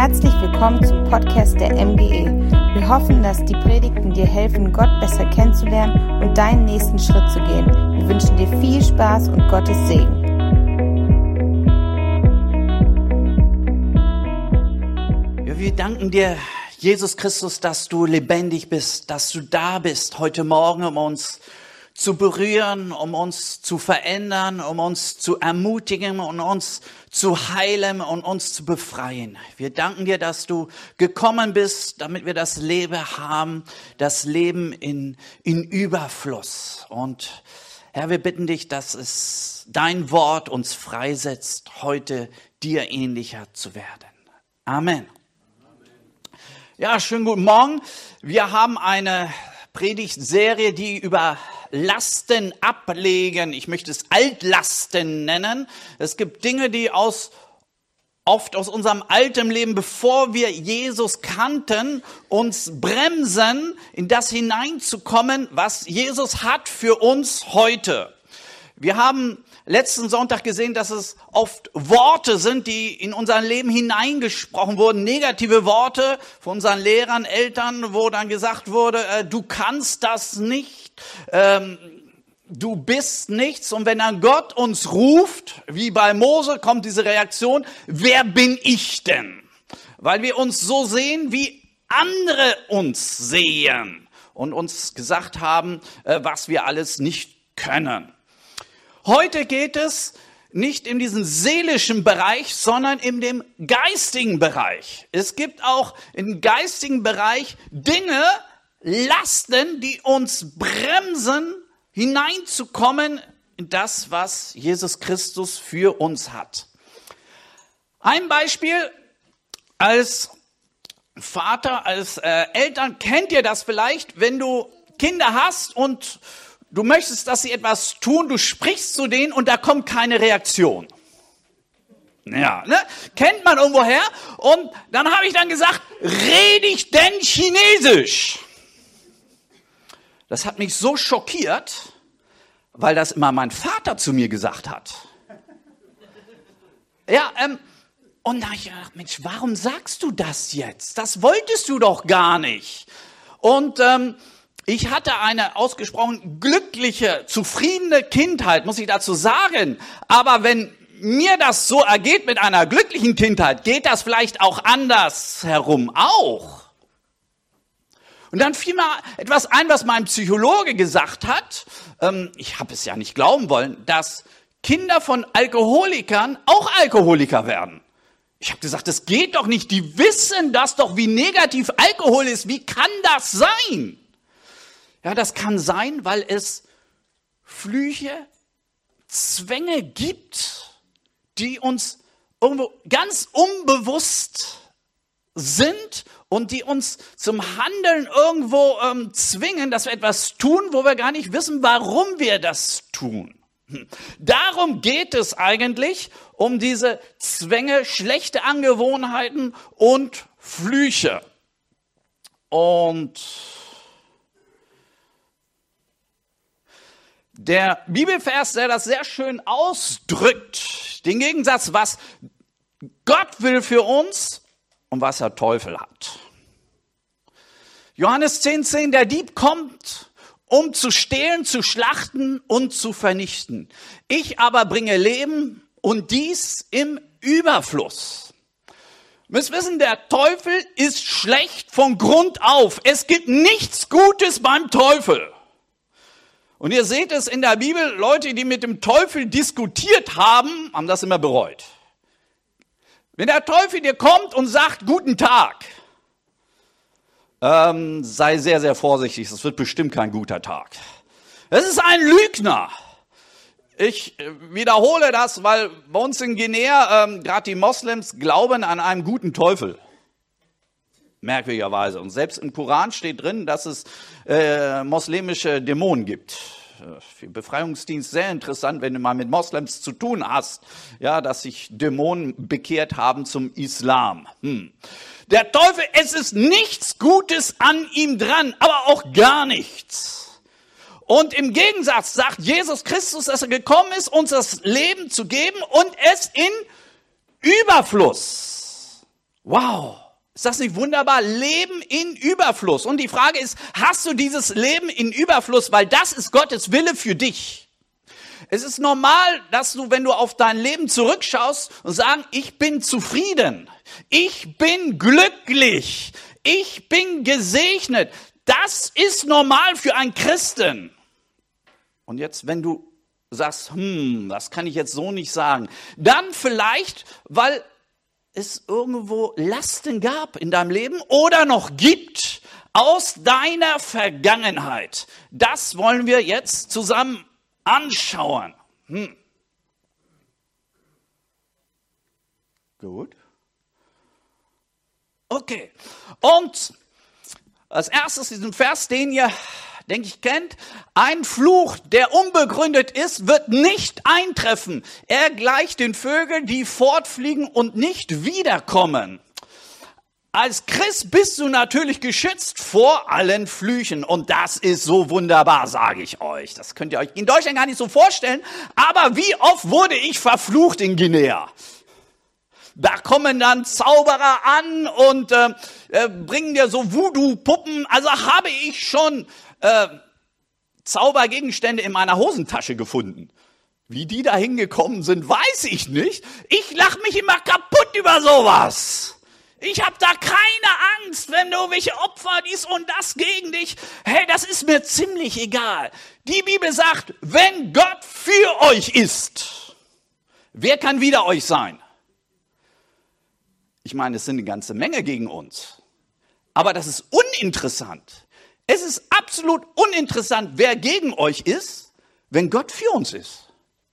Herzlich willkommen zum Podcast der MGE. Wir hoffen, dass die Predigten dir helfen, Gott besser kennenzulernen und deinen nächsten Schritt zu gehen. Wir wünschen dir viel Spaß und Gottes Segen. Ja, wir danken dir, Jesus Christus, dass du lebendig bist, dass du da bist heute Morgen, um uns zu berühren, um uns zu verändern, um uns zu ermutigen und uns zu heilen und uns zu befreien. Wir danken dir, dass du gekommen bist, damit wir das Leben haben, das Leben in, in Überfluss. Und Herr, wir bitten dich, dass es dein Wort uns freisetzt, heute dir ähnlicher zu werden. Amen. Ja, schönen guten Morgen. Wir haben eine Predigtserie, die über Lasten ablegen. Ich möchte es Altlasten nennen. Es gibt Dinge, die aus oft aus unserem alten Leben, bevor wir Jesus kannten, uns bremsen, in das hineinzukommen, was Jesus hat für uns heute. Wir haben letzten Sonntag gesehen, dass es oft Worte sind, die in unser Leben hineingesprochen wurden, negative Worte von unseren Lehrern, Eltern, wo dann gesagt wurde, äh, du kannst das nicht, ähm, du bist nichts. Und wenn dann Gott uns ruft, wie bei Mose, kommt diese Reaktion, wer bin ich denn? Weil wir uns so sehen, wie andere uns sehen und uns gesagt haben, äh, was wir alles nicht können. Heute geht es nicht in diesem seelischen Bereich, sondern in dem geistigen Bereich. Es gibt auch im geistigen Bereich Dinge, Lasten, die uns bremsen, hineinzukommen in das, was Jesus Christus für uns hat. Ein Beispiel als Vater, als äh, Eltern kennt ihr das vielleicht, wenn du Kinder hast und du möchtest, dass sie etwas tun, du sprichst zu denen und da kommt keine Reaktion. Ja, ne? kennt man irgendwoher. Und dann habe ich dann gesagt, rede ich denn Chinesisch? Das hat mich so schockiert, weil das immer mein Vater zu mir gesagt hat. Ja, ähm, und da habe ich gedacht, Mensch, warum sagst du das jetzt? Das wolltest du doch gar nicht. Und ähm, ich hatte eine ausgesprochen glückliche, zufriedene Kindheit, muss ich dazu sagen. Aber wenn mir das so ergeht mit einer glücklichen Kindheit, geht das vielleicht auch anders herum auch. Und dann fiel mir etwas ein, was mein Psychologe gesagt hat. Ähm, ich habe es ja nicht glauben wollen, dass Kinder von Alkoholikern auch Alkoholiker werden. Ich habe gesagt, das geht doch nicht. Die wissen das doch, wie negativ Alkohol ist. Wie kann das sein? Ja, das kann sein, weil es Flüche, Zwänge gibt, die uns irgendwo ganz unbewusst sind und die uns zum Handeln irgendwo ähm, zwingen, dass wir etwas tun, wo wir gar nicht wissen, warum wir das tun. Hm. Darum geht es eigentlich, um diese Zwänge, schlechte Angewohnheiten und Flüche. Und der Bibelvers, der das sehr schön ausdrückt, den Gegensatz, was Gott will für uns und was der Teufel hat. Johannes 10, 10, der Dieb kommt, um zu stehlen, zu schlachten und zu vernichten. Ich aber bringe Leben und dies im Überfluss. Müsst wissen, der Teufel ist schlecht von Grund auf. Es gibt nichts Gutes beim Teufel. Und ihr seht es in der Bibel, Leute, die mit dem Teufel diskutiert haben, haben das immer bereut. Wenn der Teufel dir kommt und sagt, guten Tag, ähm, sei sehr, sehr vorsichtig, das wird bestimmt kein guter Tag. Es ist ein Lügner. Ich äh, wiederhole das, weil bei uns in Guinea ähm, gerade die Moslems glauben an einen guten Teufel merkwürdigerweise. Und selbst im Koran steht drin, dass es äh, moslemische Dämonen gibt. Äh, für Befreiungsdienst sehr interessant, wenn du mal mit Moslems zu tun hast, ja, dass sich Dämonen bekehrt haben zum Islam. Hm. Der Teufel, es ist nichts Gutes an ihm dran, aber auch gar nichts. Und im Gegensatz sagt Jesus Christus, dass er gekommen ist, uns das Leben zu geben und es in Überfluss. Wow. Ist das nicht wunderbar? Leben in Überfluss. Und die Frage ist, hast du dieses Leben in Überfluss? Weil das ist Gottes Wille für dich. Es ist normal, dass du, wenn du auf dein Leben zurückschaust und sagen, ich bin zufrieden, ich bin glücklich, ich bin gesegnet. Das ist normal für einen Christen. Und jetzt, wenn du sagst, hm, das kann ich jetzt so nicht sagen, dann vielleicht, weil es irgendwo Lasten gab in deinem Leben oder noch gibt aus deiner Vergangenheit. Das wollen wir jetzt zusammen anschauen. Hm. Gut. Okay. Und als erstes diesen Vers, den ihr, denke ich, kennt. Ein Fluch, der unbegründet ist, wird nicht eintreffen. Er gleicht den Vögeln, die fortfliegen und nicht wiederkommen. Als Christ bist du natürlich geschützt vor allen Flüchen. Und das ist so wunderbar, sage ich euch. Das könnt ihr euch in Deutschland gar nicht so vorstellen. Aber wie oft wurde ich verflucht in Guinea? Da kommen dann Zauberer an und äh, äh, bringen dir so Voodoo-Puppen. Also habe ich schon äh, Zaubergegenstände in meiner Hosentasche gefunden. Wie die da hingekommen sind, weiß ich nicht. Ich lach mich immer kaputt über sowas. Ich habe da keine Angst, wenn du welche Opfer dies und das gegen dich. Hey, das ist mir ziemlich egal. Die Bibel sagt, wenn Gott für euch ist, wer kann wider euch sein? Ich meine, es sind eine ganze Menge gegen uns. Aber das ist uninteressant. Es ist absolut uninteressant, wer gegen euch ist, wenn Gott für uns ist.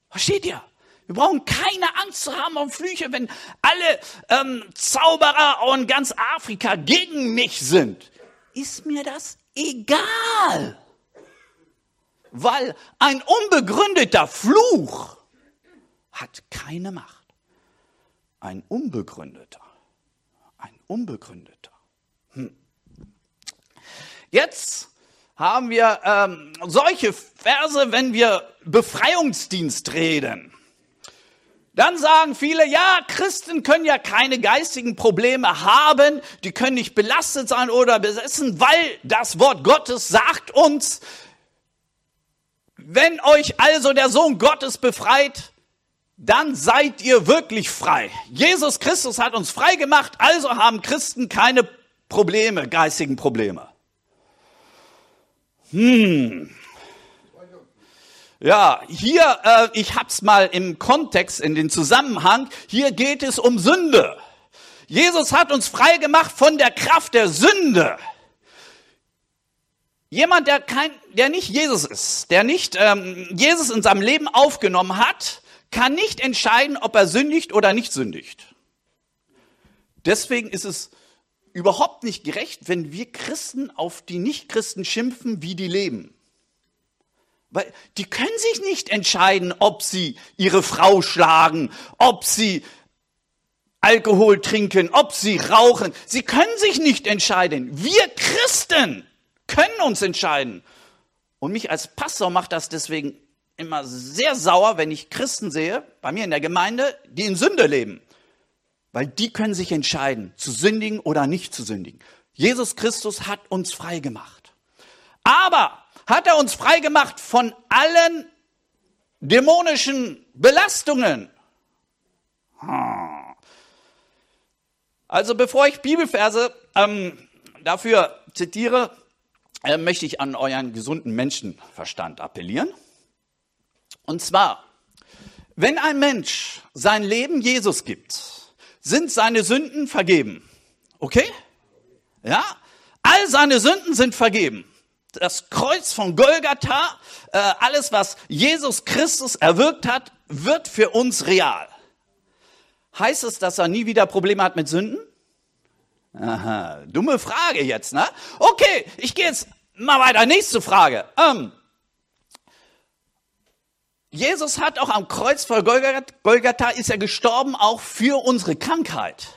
Versteht ihr? Wir brauchen keine Angst zu haben um Flüche, wenn alle ähm, Zauberer und ganz Afrika gegen mich sind. Ist mir das egal. Weil ein unbegründeter Fluch hat keine Macht. Ein unbegründeter unbegründeter. Jetzt haben wir ähm, solche Verse, wenn wir Befreiungsdienst reden. Dann sagen viele, ja, Christen können ja keine geistigen Probleme haben, die können nicht belastet sein oder besessen, weil das Wort Gottes sagt uns, wenn euch also der Sohn Gottes befreit, dann seid ihr wirklich frei. Jesus Christus hat uns frei gemacht, also haben Christen keine Probleme, geistigen Probleme. Hm. Ja, hier, äh, ich hab's mal im Kontext, in den Zusammenhang, hier geht es um Sünde. Jesus hat uns frei gemacht von der Kraft der Sünde. Jemand, der kein, der nicht Jesus ist, der nicht ähm, Jesus in seinem Leben aufgenommen hat, kann nicht entscheiden, ob er sündigt oder nicht sündigt. Deswegen ist es überhaupt nicht gerecht, wenn wir Christen auf die Nichtchristen schimpfen, wie die leben. Weil die können sich nicht entscheiden, ob sie ihre Frau schlagen, ob sie Alkohol trinken, ob sie rauchen. Sie können sich nicht entscheiden. Wir Christen können uns entscheiden. Und mich als Pastor macht das deswegen immer sehr sauer, wenn ich Christen sehe, bei mir in der Gemeinde, die in Sünde leben. Weil die können sich entscheiden, zu sündigen oder nicht zu sündigen. Jesus Christus hat uns frei gemacht. Aber hat er uns frei gemacht von allen dämonischen Belastungen? Also bevor ich Bibelverse ähm, dafür zitiere, äh, möchte ich an euren gesunden Menschenverstand appellieren. Und zwar, wenn ein Mensch sein Leben Jesus gibt, sind seine Sünden vergeben. Okay? Ja? All seine Sünden sind vergeben. Das Kreuz von Golgatha, äh, alles, was Jesus Christus erwirkt hat, wird für uns real. Heißt es, dass er nie wieder Probleme hat mit Sünden? Aha, dumme Frage jetzt, ne? Okay, ich gehe jetzt mal weiter. Nächste Frage. Ähm, Jesus hat auch am Kreuz vor Golgatha ist er gestorben auch für unsere Krankheit.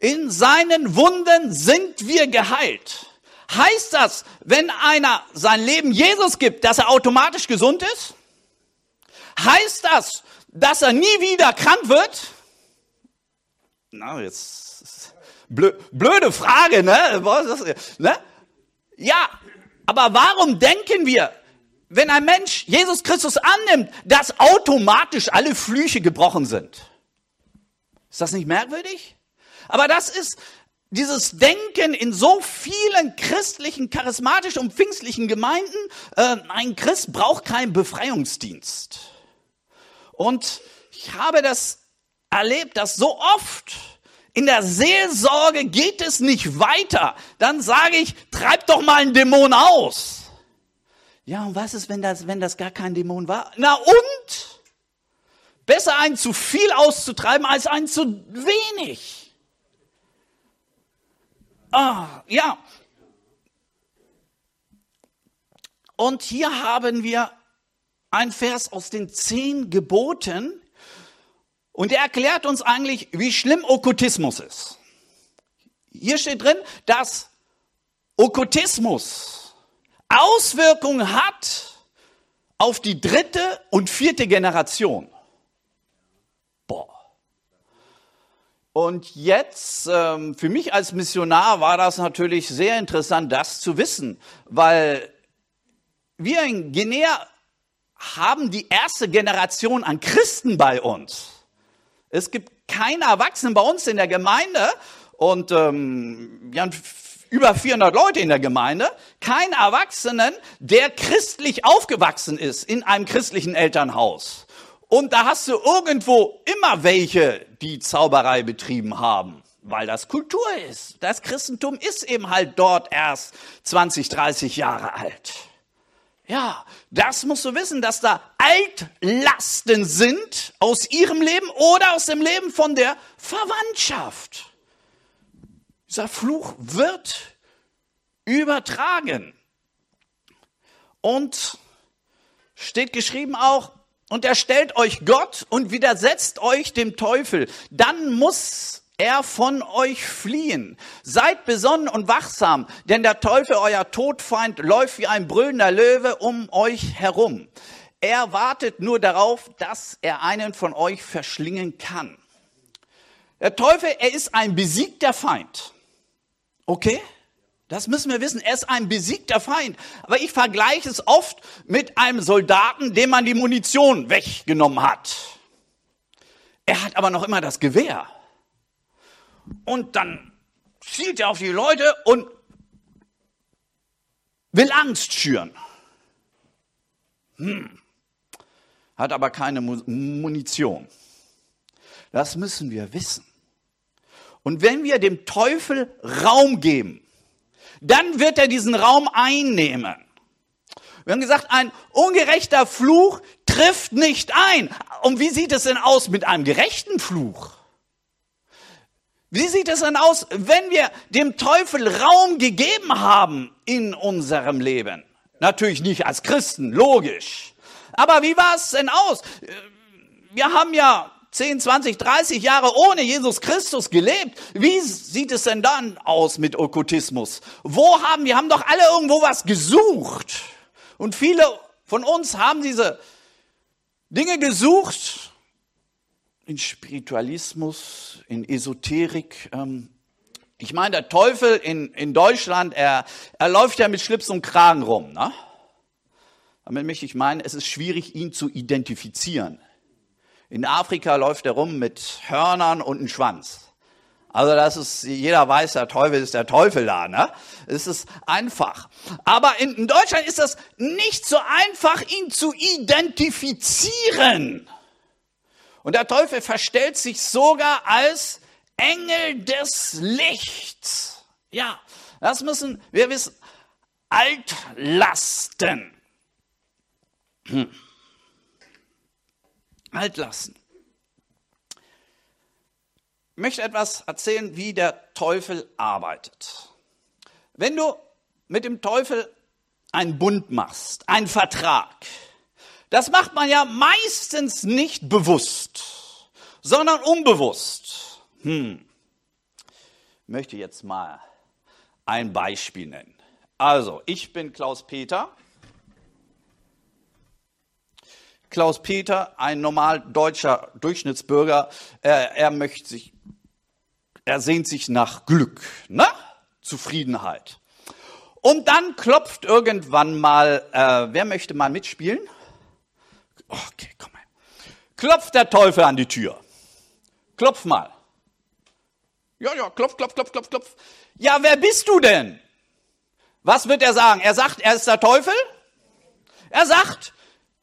In seinen Wunden sind wir geheilt. Heißt das, wenn einer sein Leben Jesus gibt, dass er automatisch gesund ist? Heißt das, dass er nie wieder krank wird? Na, jetzt blöde Frage, ne? ne? Ja, aber warum denken wir, wenn ein Mensch Jesus Christus annimmt, dass automatisch alle Flüche gebrochen sind? Ist das nicht merkwürdig? Aber das ist dieses Denken in so vielen christlichen, charismatischen und pfingstlichen Gemeinden. Äh, ein Christ braucht keinen Befreiungsdienst. Und ich habe das erlebt, dass so oft in der Seelsorge geht es nicht weiter. Dann sage ich, treib doch mal einen Dämon aus. Ja, und was ist, wenn das, wenn das gar kein Dämon war? Na und? Besser einen zu viel auszutreiben als einen zu wenig. Ah, ja. Und hier haben wir ein Vers aus den zehn Geboten und er erklärt uns eigentlich, wie schlimm Okkultismus ist. Hier steht drin, dass Okkultismus Auswirkungen hat auf die dritte und vierte Generation. Boah. Und jetzt, ähm, für mich als Missionar war das natürlich sehr interessant, das zu wissen, weil wir in Guinea haben die erste Generation an Christen bei uns. Es gibt keine Erwachsenen bei uns in der Gemeinde und ähm, wir haben über 400 Leute in der Gemeinde, kein Erwachsenen, der christlich aufgewachsen ist in einem christlichen Elternhaus. Und da hast du irgendwo immer welche, die Zauberei betrieben haben, weil das Kultur ist. Das Christentum ist eben halt dort erst 20, 30 Jahre alt. Ja, das musst du wissen, dass da Altlasten sind aus ihrem Leben oder aus dem Leben von der Verwandtschaft. Dieser Fluch wird übertragen. Und steht geschrieben auch, und er stellt euch Gott und widersetzt euch dem Teufel. Dann muss er von euch fliehen. Seid besonnen und wachsam, denn der Teufel, euer Todfeind, läuft wie ein brüllender Löwe um euch herum. Er wartet nur darauf, dass er einen von euch verschlingen kann. Der Teufel, er ist ein besiegter Feind. Okay? Das müssen wir wissen. Er ist ein besiegter Feind. Aber ich vergleiche es oft mit einem Soldaten, dem man die Munition weggenommen hat. Er hat aber noch immer das Gewehr. Und dann zielt er auf die Leute und will Angst schüren. Hm. Hat aber keine Munition. Das müssen wir wissen. Und wenn wir dem Teufel Raum geben, dann wird er diesen Raum einnehmen. Wir haben gesagt, ein ungerechter Fluch trifft nicht ein. Und wie sieht es denn aus mit einem gerechten Fluch? Wie sieht es denn aus, wenn wir dem Teufel Raum gegeben haben in unserem Leben? Natürlich nicht als Christen, logisch. Aber wie war es denn aus? Wir haben ja 10, 20, 30 Jahre ohne Jesus Christus gelebt. Wie sieht es denn dann aus mit Okkultismus? Wo haben, wir haben doch alle irgendwo was gesucht. Und viele von uns haben diese Dinge gesucht in Spiritualismus, in Esoterik. Ähm, ich meine, der Teufel in, in Deutschland, er, er läuft ja mit Schlips und Kragen rum. Ne? Damit möchte ich meinen, es ist schwierig, ihn zu identifizieren. In Afrika läuft er rum mit Hörnern und einem Schwanz. Also das ist, jeder weiß, der Teufel ist der Teufel da, ne? Es ist einfach. Aber in, Deutschland ist das nicht so einfach, ihn zu identifizieren. Und der Teufel verstellt sich sogar als Engel des Lichts. Ja, das müssen wir wissen. Altlasten. Hm. Altlasten. Ich möchte etwas erzählen, wie der Teufel arbeitet. Wenn du mit dem Teufel einen Bund machst, einen Vertrag, das macht man ja meistens nicht bewusst, sondern unbewusst. Hm. Ich möchte jetzt mal ein Beispiel nennen. Also, ich bin Klaus Peter. Klaus Peter, ein normal deutscher Durchschnittsbürger, er, er möchte sich er sehnt sich nach Glück, ne? Zufriedenheit. Und dann klopft irgendwann mal, äh, wer möchte mal mitspielen? Okay, komm mal. Klopft der Teufel an die Tür. Klopf mal. Ja, ja, klopf, klopf, klopf, klopf, klopf. Ja, wer bist du denn? Was wird er sagen? Er sagt, er ist der Teufel? Er sagt,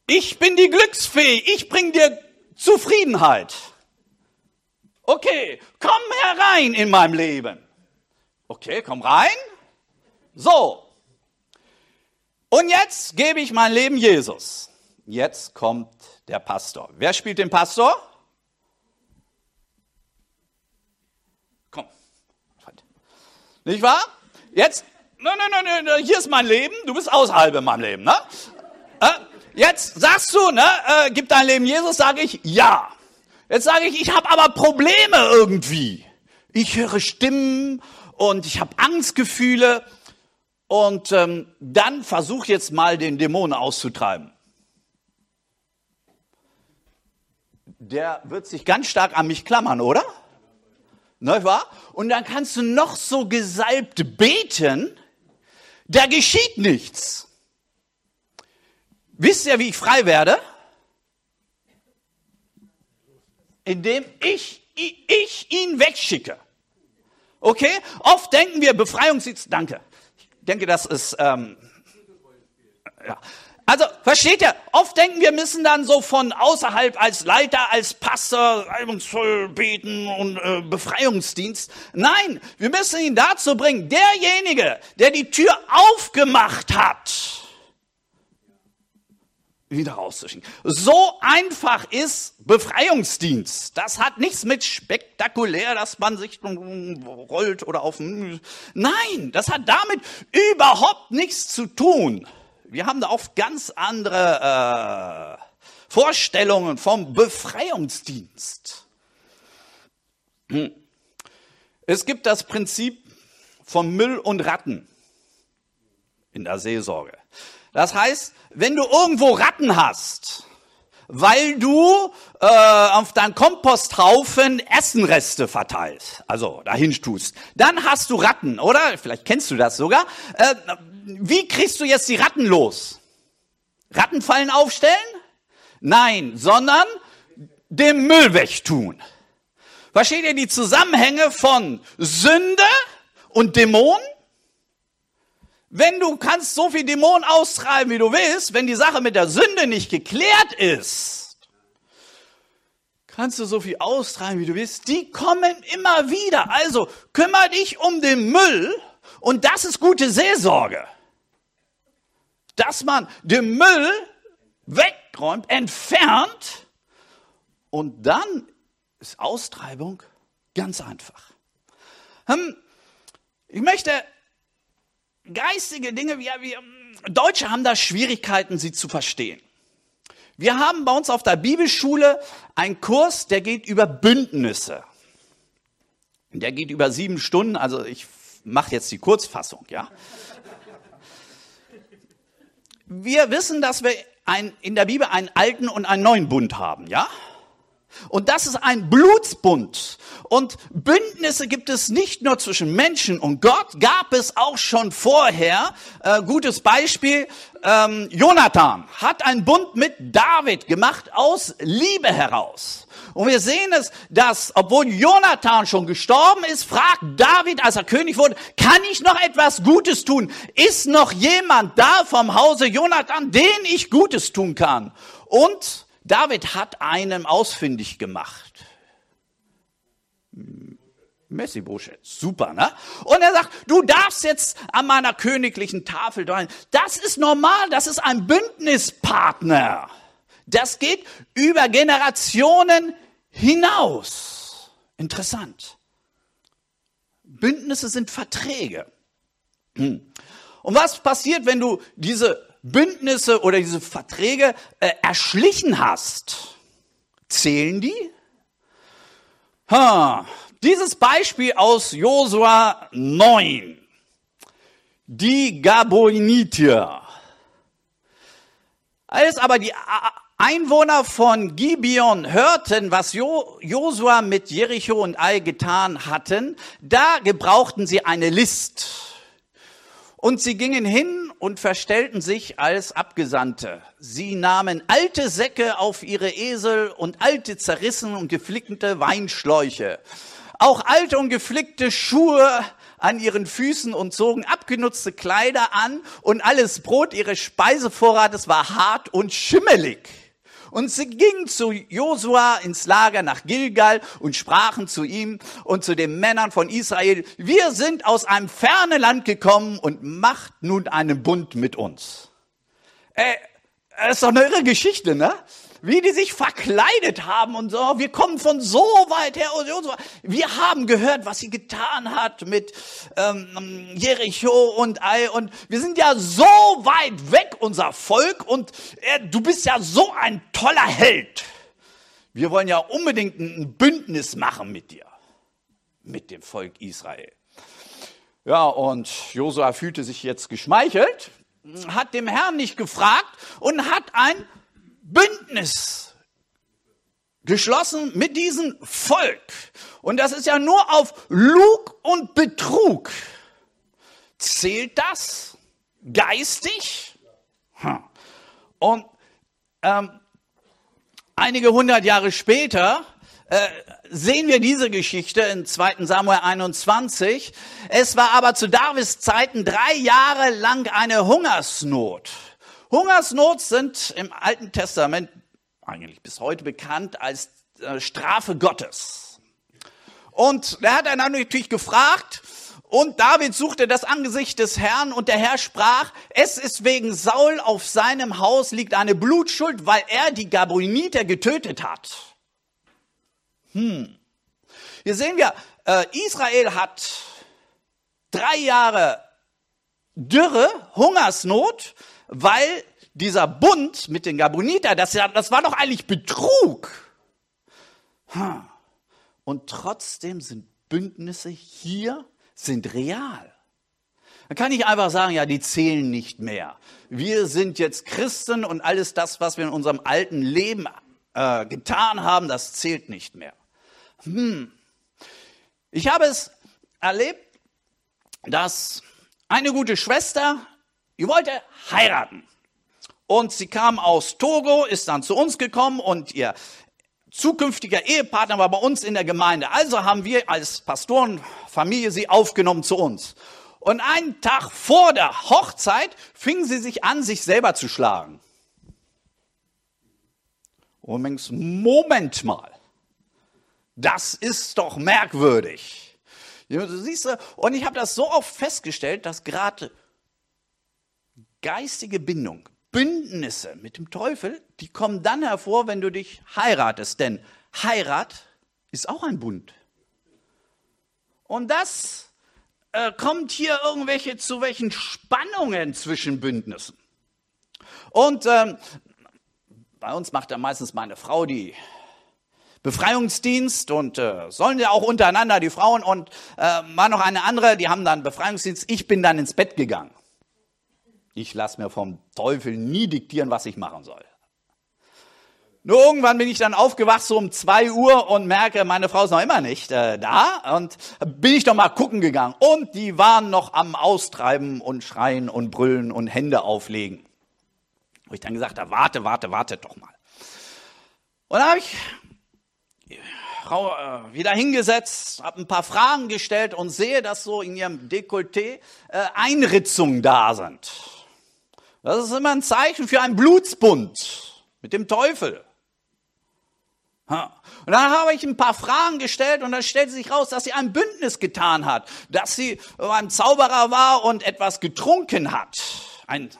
ich bin die Glücksfee, ich bring dir Zufriedenheit. Okay, komm herein in meinem Leben. Okay, komm rein. So. Und jetzt gebe ich mein Leben Jesus. Jetzt kommt der Pastor. Wer spielt den Pastor? Komm. Nicht wahr? Jetzt, nein, nein, nein, nein, hier ist mein Leben, du bist außerhalb in meinem Leben, ne? Jetzt sagst du, ne, äh, gib dein Leben Jesus, sage ich, ja. Jetzt sage ich, ich habe aber Probleme irgendwie. Ich höre Stimmen und ich habe Angstgefühle und ähm, dann versuch jetzt mal den Dämon auszutreiben. Der wird sich ganz stark an mich klammern, oder? Ne, wahr? Und dann kannst du noch so gesalbt beten, da geschieht nichts. Wisst ihr, wie ich frei werde? Indem ich, ich, ihn wegschicke. Okay? Oft denken wir, Befreiungsdienst, danke. Ich denke, das ist, ähm, ja. Also, versteht ihr? Oft denken wir müssen dann so von außerhalb als Leiter, als Pastor, reibungsvoll beten und äh, Befreiungsdienst. Nein, wir müssen ihn dazu bringen, derjenige, der die Tür aufgemacht hat, wieder rauszuschicken. So einfach ist Befreiungsdienst. Das hat nichts mit spektakulär, dass man sich rollt oder auf... Nein, das hat damit überhaupt nichts zu tun. Wir haben da oft ganz andere äh, Vorstellungen vom Befreiungsdienst. Es gibt das Prinzip von Müll und Ratten in der Seelsorge. Das heißt, wenn du irgendwo Ratten hast, weil du äh, auf deinen Komposthaufen Essenreste verteilst, also dahin tust, dann hast du Ratten, oder? Vielleicht kennst du das sogar. Äh, wie kriegst du jetzt die Ratten los? Rattenfallen aufstellen? Nein, sondern den Müll wegtun. Versteht ihr die Zusammenhänge von Sünde und Dämonen? Wenn du kannst so viel Dämonen austreiben, wie du willst, wenn die Sache mit der Sünde nicht geklärt ist, kannst du so viel austreiben, wie du willst. Die kommen immer wieder. Also kümmere dich um den Müll und das ist gute Seelsorge. Dass man den Müll wegräumt, entfernt und dann ist Austreibung ganz einfach. Hm, ich möchte geistige Dinge, wir, wir Deutsche haben da Schwierigkeiten, sie zu verstehen. Wir haben bei uns auf der Bibelschule einen Kurs, der geht über Bündnisse. Der geht über sieben Stunden, also ich mache jetzt die Kurzfassung, ja. Wir wissen, dass wir ein, in der Bibel einen alten und einen neuen Bund haben, ja? Und das ist ein Blutsbund. Und Bündnisse gibt es nicht nur zwischen Menschen und Gott, gab es auch schon vorher. Äh, gutes Beispiel, ähm, Jonathan hat einen Bund mit David gemacht aus Liebe heraus. Und wir sehen es, dass, obwohl Jonathan schon gestorben ist, fragt David, als er König wurde, kann ich noch etwas Gutes tun? Ist noch jemand da vom Hause Jonathan, den ich Gutes tun kann? Und David hat einen ausfindig gemacht. Messi Bullshit. Super, ne? Und er sagt, du darfst jetzt an meiner königlichen Tafel sein. Das ist normal, das ist ein Bündnispartner. Das geht über Generationen hinaus. Interessant. Bündnisse sind Verträge. Hm. Und was passiert, wenn du diese Bündnisse oder diese Verträge äh, erschlichen hast, zählen die? Ha, dieses Beispiel aus Josua 9. Die Gabonitier. Als aber die Einwohner von Gibeon hörten, was jo Josua mit Jericho und Ai getan hatten, da gebrauchten sie eine List. Und sie gingen hin und verstellten sich als Abgesandte. Sie nahmen alte Säcke auf ihre Esel und alte zerrissen und geflickte Weinschläuche. Auch alte und geflickte Schuhe an ihren Füßen und zogen abgenutzte Kleider an und alles Brot ihres Speisevorrates war hart und schimmelig. Und sie gingen zu Josua ins Lager nach Gilgal und sprachen zu ihm und zu den Männern von Israel, wir sind aus einem fernen Land gekommen und macht nun einen Bund mit uns. Äh, das ist doch eine irre Geschichte, ne? Wie die sich verkleidet haben und so. Wir kommen von so weit her und so. Wir haben gehört, was sie getan hat mit ähm, Jericho und Ei und wir sind ja so weit weg, unser Volk und äh, du bist ja so ein toller Held. Wir wollen ja unbedingt ein Bündnis machen mit dir, mit dem Volk Israel. Ja, und Josua fühlte sich jetzt geschmeichelt, hat dem Herrn nicht gefragt und hat ein Bündnis geschlossen mit diesem Volk. Und das ist ja nur auf Lug und Betrug. Zählt das geistig? Und ähm, einige hundert Jahre später äh, sehen wir diese Geschichte in 2 Samuel 21. Es war aber zu Davids Zeiten drei Jahre lang eine Hungersnot. Hungersnot sind im Alten Testament eigentlich bis heute bekannt als äh, Strafe Gottes. Und er hat dann natürlich gefragt, und David suchte das Angesicht des Herrn und der Herr sprach, es ist wegen Saul auf seinem Haus liegt eine Blutschuld, weil er die Gaboniter getötet hat. Hm. Hier sehen wir, äh, Israel hat drei Jahre Dürre, Hungersnot, weil dieser Bund mit den Gaboniter, das, das war doch eigentlich Betrug. Und trotzdem sind Bündnisse hier, sind real. Man kann nicht einfach sagen, ja, die zählen nicht mehr. Wir sind jetzt Christen und alles das, was wir in unserem alten Leben äh, getan haben, das zählt nicht mehr. Hm. Ich habe es erlebt, dass eine gute Schwester die wollte heiraten. Und sie kam aus Togo, ist dann zu uns gekommen und ihr zukünftiger Ehepartner war bei uns in der Gemeinde. Also haben wir als Pastorenfamilie sie aufgenommen zu uns. Und einen Tag vor der Hochzeit fing sie sich an, sich selber zu schlagen. Und denkst, Moment mal, das ist doch merkwürdig. Du siehst, und ich habe das so oft festgestellt, dass gerade geistige Bindung, Bündnisse mit dem Teufel, die kommen dann hervor, wenn du dich heiratest. Denn Heirat ist auch ein Bund. Und das äh, kommt hier irgendwelche zu welchen Spannungen zwischen Bündnissen. Und ähm, bei uns macht ja meistens meine Frau die Befreiungsdienst und äh, sollen ja auch untereinander die Frauen und äh, mal noch eine andere, die haben dann Befreiungsdienst. Ich bin dann ins Bett gegangen. Ich lasse mir vom Teufel nie diktieren, was ich machen soll. Nur irgendwann bin ich dann aufgewacht, so um zwei Uhr und merke, meine Frau ist noch immer nicht äh, da. Und bin ich doch mal gucken gegangen. Und die waren noch am Austreiben und Schreien und Brüllen und Hände auflegen. Wo ich dann gesagt habe, warte, warte, warte doch mal. Und dann habe ich die Frau äh, wieder hingesetzt, habe ein paar Fragen gestellt und sehe, dass so in ihrem Dekolleté äh, Einritzungen da sind. Das ist immer ein Zeichen für einen Blutsbund mit dem Teufel. Und dann habe ich ein paar Fragen gestellt und dann stellte sich raus, dass sie ein Bündnis getan hat, dass sie ein Zauberer war und etwas getrunken hat. Ein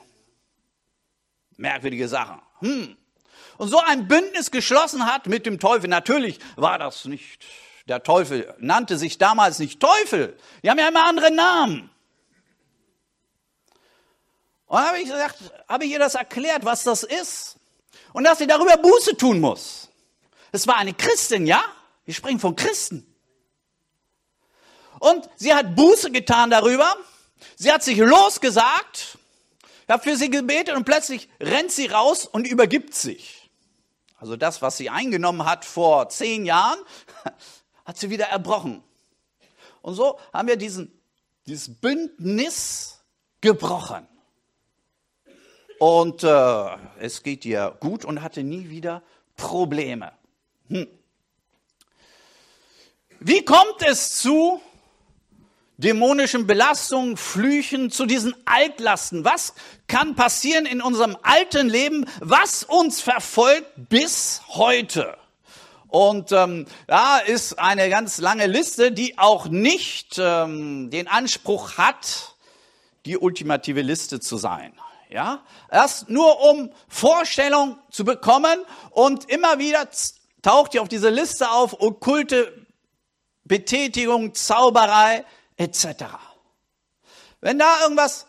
merkwürdige Sache. Hm. Und so ein Bündnis geschlossen hat mit dem Teufel. Natürlich war das nicht der Teufel, nannte sich damals nicht Teufel. Die haben ja immer andere Namen. Und dann habe ich gesagt, habe ich ihr das erklärt, was das ist. Und dass sie darüber Buße tun muss. Es war eine Christin, ja? Wir sprechen von Christen. Und sie hat Buße getan darüber. Sie hat sich losgesagt. Ich habe für sie gebetet und plötzlich rennt sie raus und übergibt sich. Also das, was sie eingenommen hat vor zehn Jahren, hat sie wieder erbrochen. Und so haben wir diesen, dieses Bündnis gebrochen. Und äh, es geht ihr gut und hatte nie wieder Probleme. Hm. Wie kommt es zu dämonischen Belastungen, Flüchen, zu diesen Altlasten? Was kann passieren in unserem alten Leben, was uns verfolgt bis heute? Und ähm, da ist eine ganz lange Liste, die auch nicht ähm, den Anspruch hat, die ultimative Liste zu sein. Ja, erst nur um Vorstellung zu bekommen und immer wieder taucht ihr auf diese Liste auf, okkulte Betätigung, Zauberei etc. Wenn da irgendwas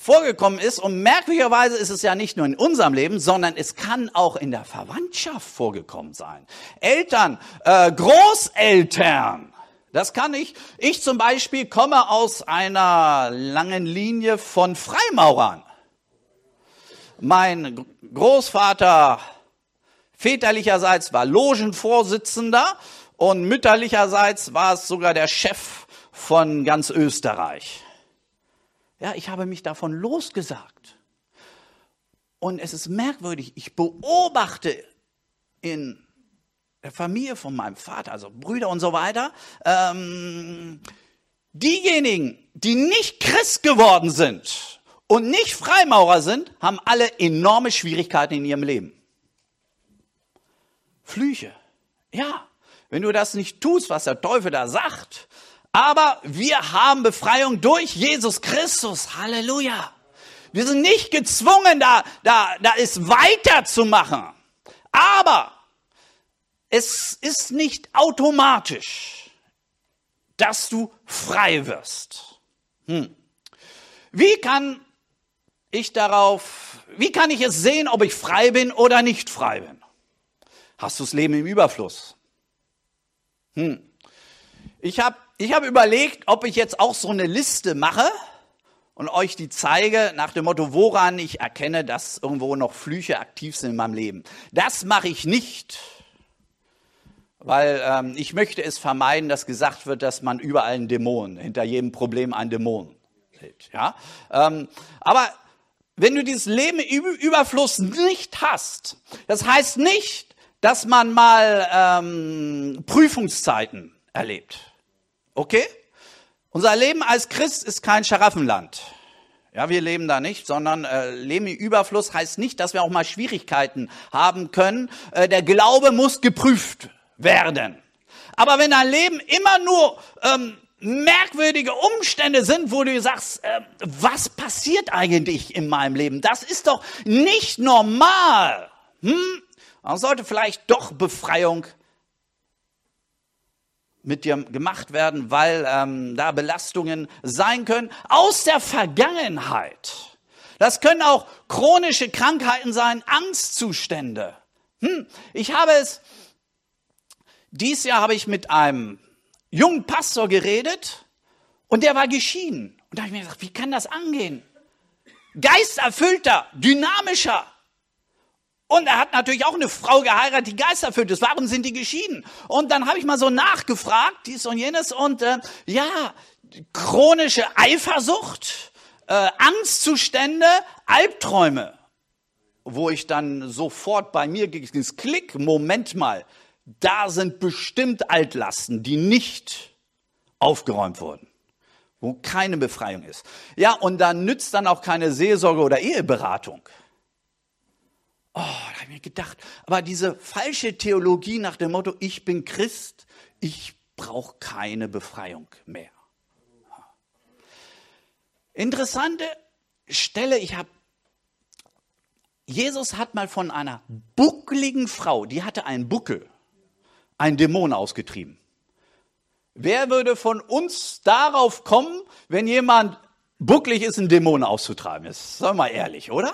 vorgekommen ist. Und merkwürdigerweise ist es ja nicht nur in unserem Leben, sondern es kann auch in der Verwandtschaft vorgekommen sein. Eltern, äh, Großeltern. Das kann ich. Ich zum Beispiel komme aus einer langen Linie von Freimaurern. Mein Großvater väterlicherseits war Logenvorsitzender und mütterlicherseits war es sogar der Chef von ganz Österreich. Ja, ich habe mich davon losgesagt. Und es ist merkwürdig, ich beobachte in der Familie von meinem Vater, also Brüder und so weiter, ähm, diejenigen, die nicht Christ geworden sind und nicht Freimaurer sind, haben alle enorme Schwierigkeiten in ihrem Leben. Flüche. Ja, wenn du das nicht tust, was der Teufel da sagt, aber wir haben Befreiung durch Jesus Christus. Halleluja. Wir sind nicht gezwungen, da, da, da ist weiterzumachen. Aber es ist nicht automatisch, dass du frei wirst. Hm. Wie kann ich darauf, wie kann ich es sehen, ob ich frei bin oder nicht frei bin? Hast du das Leben im Überfluss? Hm. Ich habe ich hab überlegt, ob ich jetzt auch so eine Liste mache und euch die zeige nach dem Motto, woran ich erkenne, dass irgendwo noch Flüche aktiv sind in meinem Leben. Das mache ich nicht, weil ähm, ich möchte es vermeiden, dass gesagt wird, dass man überall einen Dämon, hinter jedem Problem einen Dämon sieht. Ja? Ähm, aber wenn du dieses Leben im Überfluss nicht hast, das heißt nicht, dass man mal ähm, Prüfungszeiten erlebt. Okay? Unser Leben als Christ ist kein Scharaffenland. Ja, wir leben da nicht, sondern äh, Leben im Überfluss heißt nicht, dass wir auch mal Schwierigkeiten haben können. Äh, der Glaube muss geprüft werden. Aber wenn dein Leben immer nur ähm, merkwürdige Umstände sind, wo du sagst, äh, was passiert eigentlich in meinem Leben? Das ist doch nicht normal. Hm? Man sollte vielleicht doch Befreiung mit dir gemacht werden, weil ähm, da Belastungen sein können aus der Vergangenheit. Das können auch chronische Krankheiten sein, Angstzustände. Hm, ich habe es, dieses Jahr habe ich mit einem jungen Pastor geredet und der war geschieden. Und da habe ich mir gedacht, wie kann das angehen? Geisterfüllter, dynamischer, und er hat natürlich auch eine Frau geheiratet, die geisterfüllt ist. Warum sind die geschieden? Und dann habe ich mal so nachgefragt, dies und jenes. Und äh, ja, chronische Eifersucht, äh, Angstzustände, Albträume. Wo ich dann sofort bei mir ins Klick, Moment mal, da sind bestimmt Altlasten, die nicht aufgeräumt wurden wo keine Befreiung ist. Ja, und da nützt dann auch keine Seelsorge oder Eheberatung. Oh, da habe ich mir gedacht, aber diese falsche Theologie nach dem Motto, ich bin Christ, ich brauche keine Befreiung mehr. Interessante Stelle, ich habe Jesus hat mal von einer buckligen Frau, die hatte einen Buckel, einen Dämon ausgetrieben. Wer würde von uns darauf kommen, wenn jemand bucklig ist, einen Dämon auszutreiben? Sagen wir mal ehrlich, oder?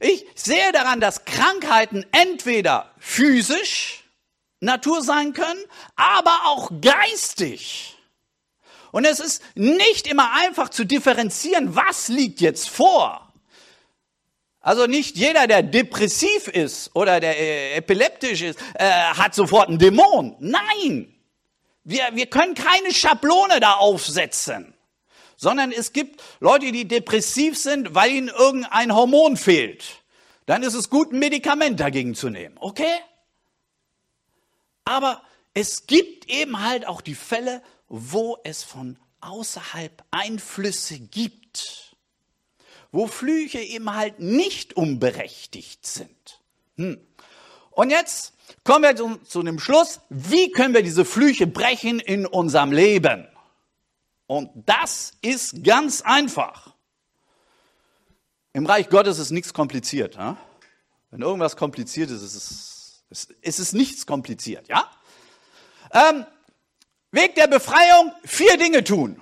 Ich sehe daran, dass Krankheiten entweder physisch Natur sein können, aber auch geistig. Und es ist nicht immer einfach zu differenzieren, was liegt jetzt vor. Also nicht jeder, der depressiv ist oder der äh, epileptisch ist, äh, hat sofort einen Dämon. Nein, wir, wir können keine Schablone da aufsetzen, sondern es gibt Leute, die depressiv sind, weil ihnen irgendein Hormon fehlt. Dann ist es gut, ein Medikament dagegen zu nehmen. Okay? Aber es gibt eben halt auch die Fälle, wo es von außerhalb Einflüsse gibt wo Flüche eben halt nicht unberechtigt sind. Hm. Und jetzt kommen wir zu, zu dem Schluss, wie können wir diese Flüche brechen in unserem Leben? Und das ist ganz einfach. Im Reich Gottes ist nichts kompliziert. Ja? Wenn irgendwas kompliziert ist, ist es, ist es nichts kompliziert. Ja? Ähm, Weg der Befreiung, vier Dinge tun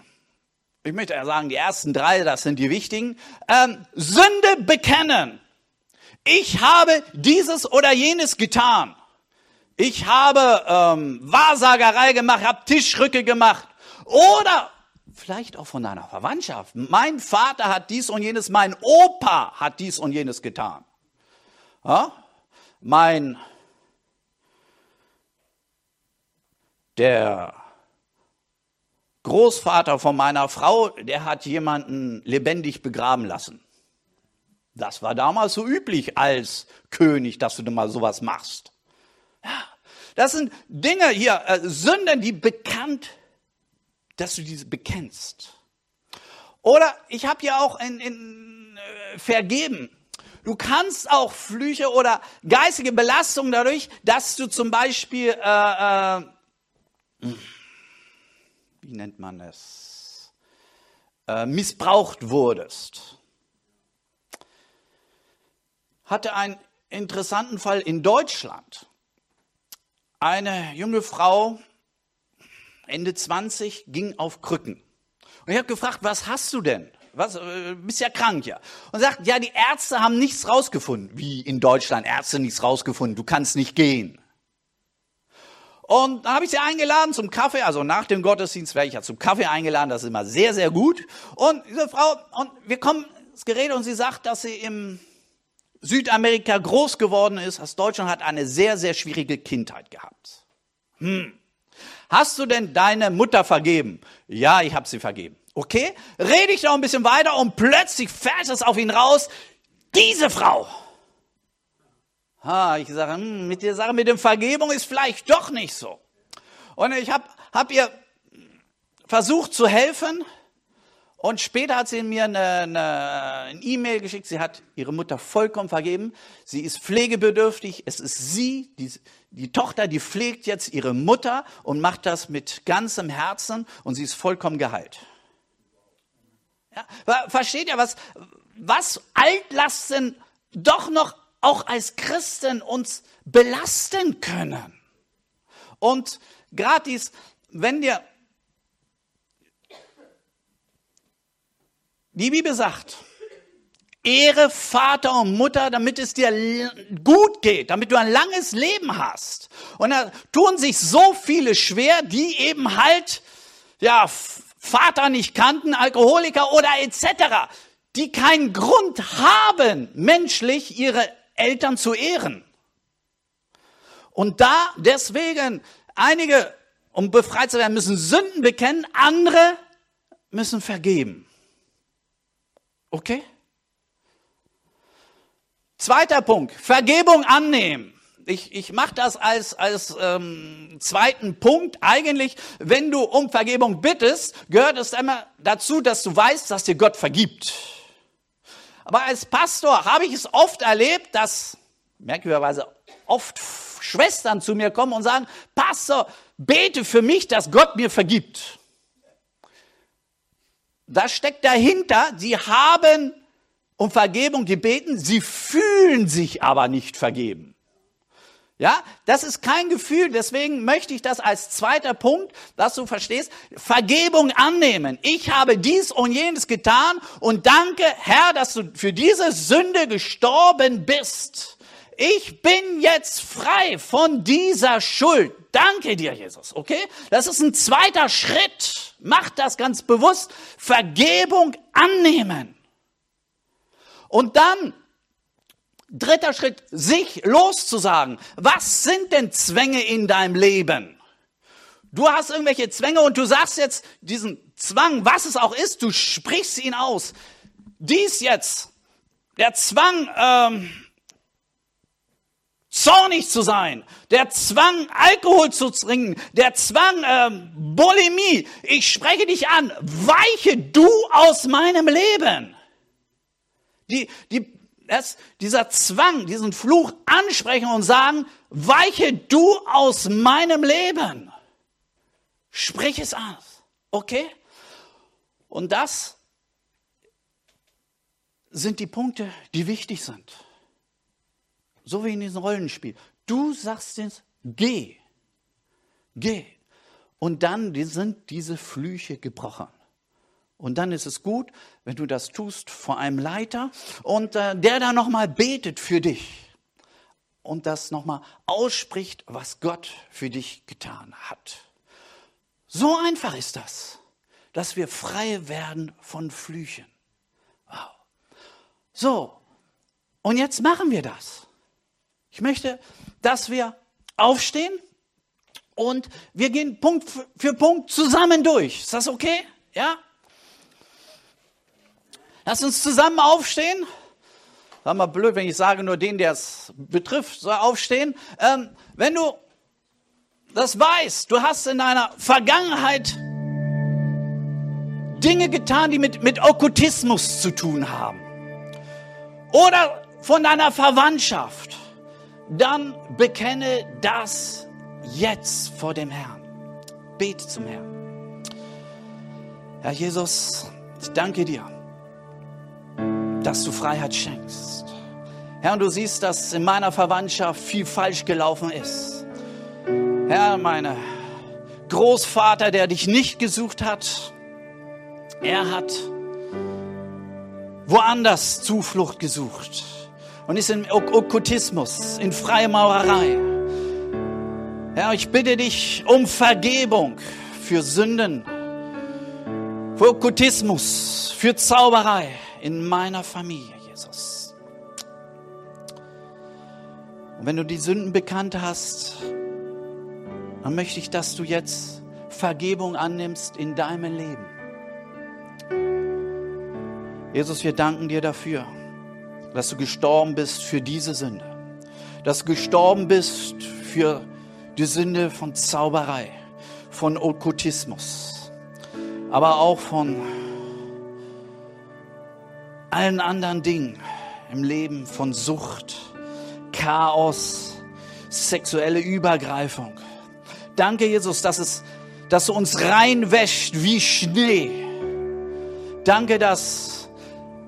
ich möchte ja sagen, die ersten drei, das sind die wichtigen. Ähm, Sünde bekennen. Ich habe dieses oder jenes getan. Ich habe ähm, Wahrsagerei gemacht, habe Tischrücke gemacht. Oder vielleicht auch von deiner Verwandtschaft. Mein Vater hat dies und jenes, mein Opa hat dies und jenes getan. Ja? Mein, der Großvater von meiner Frau, der hat jemanden lebendig begraben lassen. Das war damals so üblich als König, dass du mal sowas machst. Ja, das sind Dinge hier, äh, Sünden, die bekannt, dass du diese bekennst. Oder ich habe ja auch in, in äh, vergeben. Du kannst auch Flüche oder geistige Belastungen dadurch, dass du zum Beispiel äh, äh, wie nennt man es, äh, missbraucht wurdest. Hatte einen interessanten Fall in Deutschland. Eine junge Frau, Ende 20, ging auf Krücken. Und ich habe gefragt, was hast du denn? Was, äh, bist ja krank, ja. Und sagt, ja, die Ärzte haben nichts rausgefunden. Wie in Deutschland, Ärzte nichts rausgefunden, du kannst nicht gehen. Und da habe ich sie eingeladen zum Kaffee, also nach dem Gottesdienst werde ich ja zum Kaffee eingeladen, das ist immer sehr, sehr gut. Und diese Frau, und wir kommen ins Gerät und sie sagt, dass sie im Südamerika groß geworden ist, aus Deutschland hat eine sehr, sehr schwierige Kindheit gehabt. Hm. Hast du denn deine Mutter vergeben? Ja, ich habe sie vergeben. Okay, rede ich noch ein bisschen weiter und plötzlich fährt es auf ihn raus, diese Frau Ha, ich sage, hm, mit der Sache mit dem Vergebung ist vielleicht doch nicht so. Und ich habe hab ihr versucht zu helfen. Und später hat sie mir eine E-Mail geschickt. Sie hat ihre Mutter vollkommen vergeben. Sie ist pflegebedürftig. Es ist sie, die, die Tochter, die pflegt jetzt ihre Mutter und macht das mit ganzem Herzen und sie ist vollkommen geheilt. Ja, versteht ihr, was, was Altlasten doch noch auch als Christen uns belasten können. Und gratis, wenn dir die Bibel sagt, Ehre Vater und Mutter, damit es dir gut geht, damit du ein langes Leben hast. Und da tun sich so viele schwer, die eben halt, ja, Vater nicht kannten, Alkoholiker oder etc., die keinen Grund haben, menschlich ihre Eltern zu ehren. Und da deswegen einige, um befreit zu werden, müssen Sünden bekennen, andere müssen vergeben. Okay? Zweiter Punkt, Vergebung annehmen. Ich, ich mache das als, als ähm, zweiten Punkt. Eigentlich, wenn du um Vergebung bittest, gehört es immer dazu, dass du weißt, dass dir Gott vergibt. Aber als Pastor habe ich es oft erlebt, dass merkwürdigerweise oft Schwestern zu mir kommen und sagen, Pastor, bete für mich, dass Gott mir vergibt. Das steckt dahinter, sie haben um Vergebung gebeten, sie fühlen sich aber nicht vergeben. Ja, das ist kein Gefühl, deswegen möchte ich das als zweiter Punkt, dass du verstehst, Vergebung annehmen. Ich habe dies und jenes getan und danke, Herr, dass du für diese Sünde gestorben bist. Ich bin jetzt frei von dieser Schuld. Danke dir, Jesus, okay? Das ist ein zweiter Schritt. Mach das ganz bewusst. Vergebung annehmen. Und dann Dritter Schritt, sich loszusagen. Was sind denn Zwänge in deinem Leben? Du hast irgendwelche Zwänge und du sagst jetzt diesen Zwang, was es auch ist, du sprichst ihn aus. Dies jetzt, der Zwang, ähm, zornig zu sein, der Zwang, Alkohol zu trinken, der Zwang, ähm, Bulimie. Ich spreche dich an, weiche du aus meinem Leben. Die, die, das, dieser Zwang, diesen Fluch ansprechen und sagen, weiche du aus meinem Leben. Sprich es aus. Okay? Und das sind die Punkte, die wichtig sind. So wie in diesem Rollenspiel. Du sagst jetzt, geh, geh. Und dann sind diese Flüche gebrochen. Und dann ist es gut, wenn du das tust vor einem Leiter und äh, der da nochmal betet für dich und das nochmal ausspricht, was Gott für dich getan hat. So einfach ist das, dass wir frei werden von Flüchen. Wow. So, und jetzt machen wir das. Ich möchte, dass wir aufstehen und wir gehen Punkt für Punkt zusammen durch. Ist das okay? Ja? Lass uns zusammen aufstehen. War mal blöd, wenn ich sage, nur den, der es betrifft, soll aufstehen. Ähm, wenn du das weißt, du hast in deiner Vergangenheit Dinge getan, die mit, mit Okkultismus zu tun haben. Oder von deiner Verwandtschaft dann bekenne das jetzt vor dem Herrn. Bete zum Herrn. Herr Jesus, ich danke dir, dass du Freiheit schenkst. Herr, und du siehst, dass in meiner Verwandtschaft viel falsch gelaufen ist. Herr, meine Großvater, der dich nicht gesucht hat, er hat woanders Zuflucht gesucht und ist im Okkultismus, in Freimaurerei. Herr, ich bitte dich um Vergebung für Sünden, für Okkultismus, für Zauberei in meiner Familie, Jesus. Und wenn du die Sünden bekannt hast, dann möchte ich, dass du jetzt Vergebung annimmst in deinem Leben. Jesus, wir danken dir dafür dass du gestorben bist für diese Sünde, dass du gestorben bist für die Sünde von Zauberei, von Okkultismus, aber auch von allen anderen Dingen im Leben, von Sucht, Chaos, sexuelle Übergreifung. Danke, Jesus, dass, es, dass du uns reinwäscht wie Schnee. Danke, dass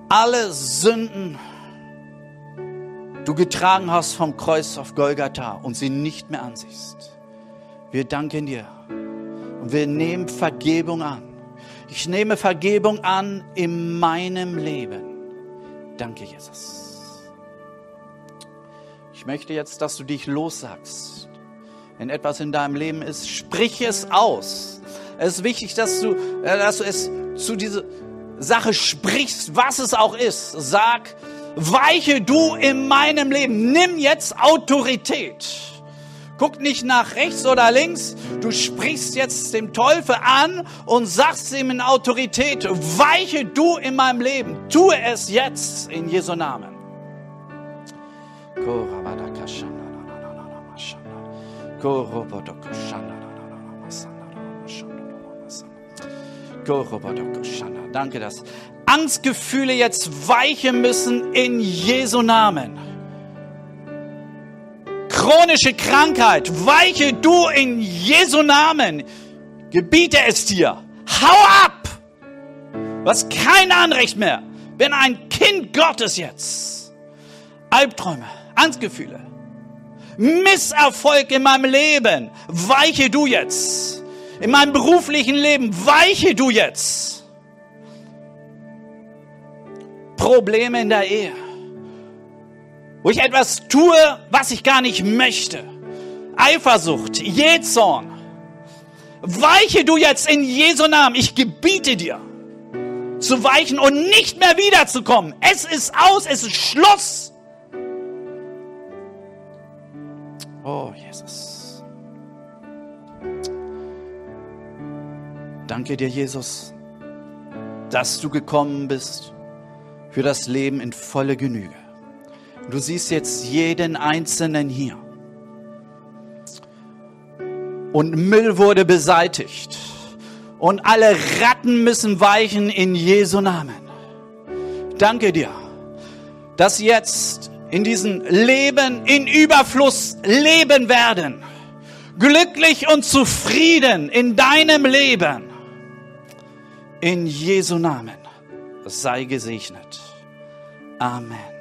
alle Sünden du getragen hast vom Kreuz auf Golgatha und sie nicht mehr ansiehst. Wir danken dir und wir nehmen Vergebung an. Ich nehme Vergebung an in meinem Leben. Danke, Jesus. Ich möchte jetzt, dass du dich lossagst. Wenn etwas in deinem Leben ist, sprich es aus. Es ist wichtig, dass du, äh, dass du es zu dieser Sache sprichst, was es auch ist. Sag, weiche du in meinem Leben. Nimm jetzt Autorität. Guck nicht nach rechts oder links. Du sprichst jetzt dem Teufel an und sagst ihm in Autorität, weiche du in meinem Leben. Tue es jetzt in Jesu Namen. Danke, dass Angstgefühle jetzt weichen müssen in Jesu Namen. Chronische Krankheit, weiche du in Jesu Namen. Gebiete es dir. Hau ab! Du hast kein Anrecht mehr. Bin ein Kind Gottes jetzt. Albträume, Angstgefühle, Misserfolg in meinem Leben, weiche du jetzt. In meinem beruflichen Leben, weiche du jetzt. Probleme in der Ehe, wo ich etwas tue, was ich gar nicht möchte. Eifersucht, Jähzorn. Weiche du jetzt in Jesu Namen. Ich gebiete dir zu weichen und nicht mehr wiederzukommen. Es ist aus, es ist Schluss. Jesus. Danke dir, Jesus, dass du gekommen bist für das Leben in volle Genüge. Du siehst jetzt jeden Einzelnen hier. Und Müll wurde beseitigt. Und alle Ratten müssen weichen in Jesu Namen. Danke dir, dass jetzt in diesem Leben in Überfluss leben werden. Glücklich und zufrieden in deinem Leben. In Jesu Namen sei gesegnet. Amen.